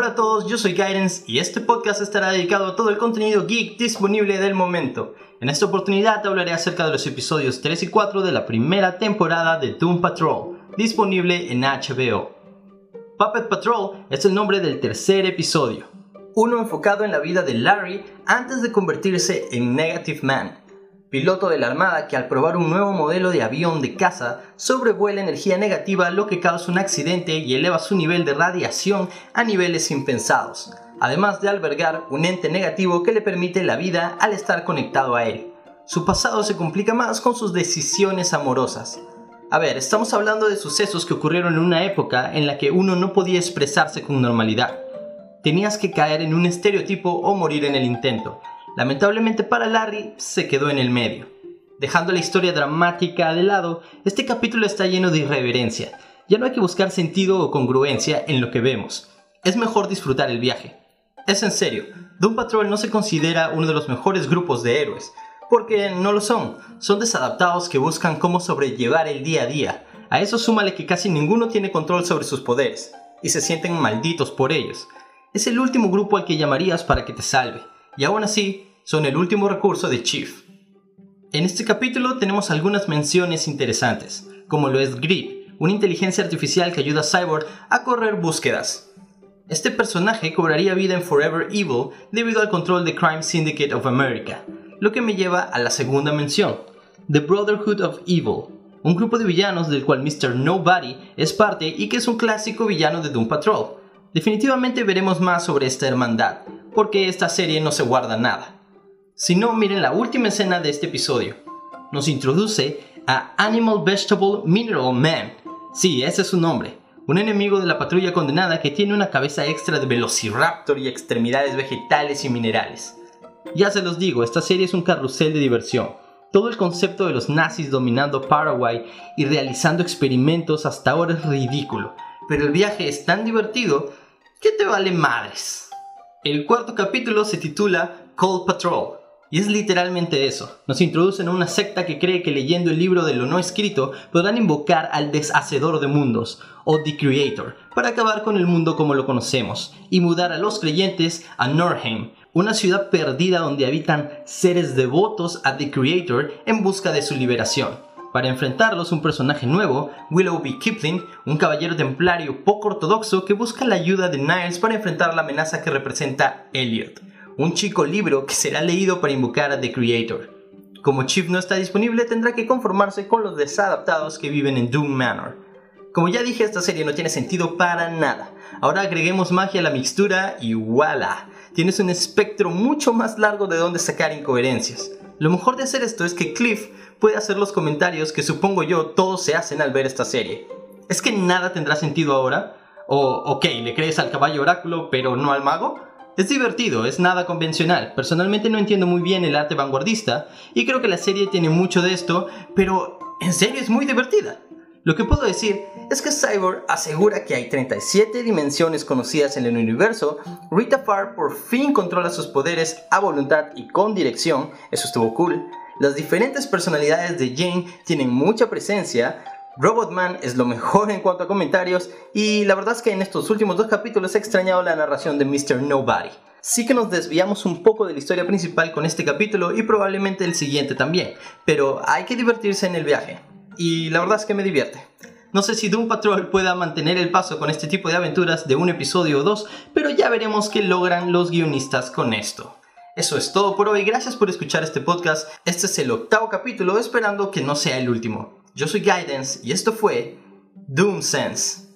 Hola a todos, yo soy Guidance y este podcast estará dedicado a todo el contenido geek disponible del momento. En esta oportunidad te hablaré acerca de los episodios 3 y 4 de la primera temporada de Doom Patrol, disponible en HBO. Puppet Patrol es el nombre del tercer episodio, uno enfocado en la vida de Larry antes de convertirse en Negative Man, piloto de la Armada que al probar un nuevo modelo de avión de caza sobrevuela energía negativa lo que causa un accidente y eleva su nivel de radiación a niveles impensados, además de albergar un ente negativo que le permite la vida al estar conectado a él. Su pasado se complica más con sus decisiones amorosas. A ver, estamos hablando de sucesos que ocurrieron en una época en la que uno no podía expresarse con normalidad. Tenías que caer en un estereotipo o morir en el intento, Lamentablemente para Larry se quedó en el medio. Dejando la historia dramática de lado, este capítulo está lleno de irreverencia. Ya no hay que buscar sentido o congruencia en lo que vemos. Es mejor disfrutar el viaje. Es en serio, Doom Patrol no se considera uno de los mejores grupos de héroes, porque no lo son. Son desadaptados que buscan cómo sobrellevar el día a día. A eso súmale que casi ninguno tiene control sobre sus poderes, y se sienten malditos por ellos. Es el último grupo al que llamarías para que te salve y aún así son el último recurso de Chief. En este capítulo tenemos algunas menciones interesantes, como lo es Grip, una inteligencia artificial que ayuda a Cyborg a correr búsquedas. Este personaje cobraría vida en Forever Evil debido al control de Crime Syndicate of America, lo que me lleva a la segunda mención, The Brotherhood of Evil, un grupo de villanos del cual Mr. Nobody es parte y que es un clásico villano de Doom Patrol. Definitivamente veremos más sobre esta hermandad, porque esta serie no se guarda nada. Si no, miren la última escena de este episodio. Nos introduce a Animal Vegetable Mineral Man. Sí, ese es su nombre. Un enemigo de la patrulla condenada que tiene una cabeza extra de velociraptor y extremidades vegetales y minerales. Ya se los digo, esta serie es un carrusel de diversión. Todo el concepto de los nazis dominando Paraguay y realizando experimentos hasta ahora es ridículo, pero el viaje es tan divertido que te vale madres. El cuarto capítulo se titula Cold Patrol, y es literalmente eso. Nos introducen a una secta que cree que leyendo el libro de lo no escrito podrán invocar al deshacedor de mundos, o The Creator, para acabar con el mundo como lo conocemos, y mudar a los creyentes a Norheim, una ciudad perdida donde habitan seres devotos a The Creator en busca de su liberación. Para enfrentarlos, un personaje nuevo, Willoughby Kipling, un caballero templario poco ortodoxo que busca la ayuda de Niles para enfrentar la amenaza que representa Elliot, un chico libro que será leído para invocar a The Creator. Como Chief no está disponible, tendrá que conformarse con los desadaptados que viven en Doom Manor. Como ya dije, esta serie no tiene sentido para nada. Ahora agreguemos magia a la mixtura y voilà. Tienes un espectro mucho más largo de donde sacar incoherencias. Lo mejor de hacer esto es que Cliff puede hacer los comentarios que supongo yo todos se hacen al ver esta serie. ¿Es que nada tendrá sentido ahora? O, ok, le crees al caballo oráculo pero no al mago? Es divertido, es nada convencional. Personalmente no entiendo muy bien el arte vanguardista y creo que la serie tiene mucho de esto, pero en serio es muy divertida. Lo que puedo decir es que Cyborg asegura que hay 37 dimensiones conocidas en el universo, Rita Farr por fin controla sus poderes a voluntad y con dirección, eso estuvo cool, las diferentes personalidades de Jane tienen mucha presencia. Robotman es lo mejor en cuanto a comentarios y la verdad es que en estos últimos dos capítulos he extrañado la narración de Mr. Nobody. Sí que nos desviamos un poco de la historia principal con este capítulo y probablemente el siguiente también, pero hay que divertirse en el viaje. Y la verdad es que me divierte. No sé si Doom Patrol pueda mantener el paso con este tipo de aventuras de un episodio o dos, pero ya veremos qué logran los guionistas con esto. Eso es todo por hoy, gracias por escuchar este podcast. Este es el octavo capítulo, esperando que no sea el último. Yo soy Guidance y esto fue Doom Sense.